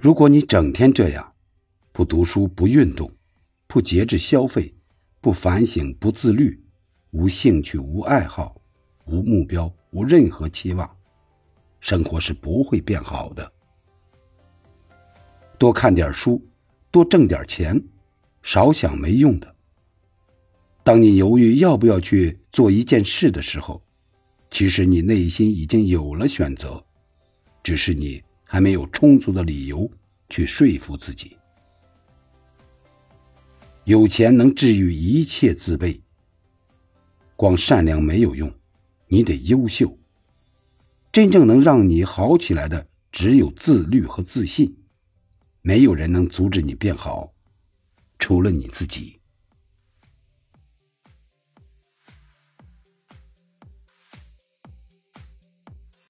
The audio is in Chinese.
如果你整天这样，不读书、不运动、不节制消费、不反省、不自律、无兴趣、无爱好、无目标、无任何期望，生活是不会变好的。多看点书，多挣点钱，少想没用的。当你犹豫要不要去做一件事的时候，其实你内心已经有了选择，只是你还没有充足的理由去说服自己。有钱能治愈一切自卑。光善良没有用，你得优秀。真正能让你好起来的，只有自律和自信。没有人能阻止你变好，除了你自己。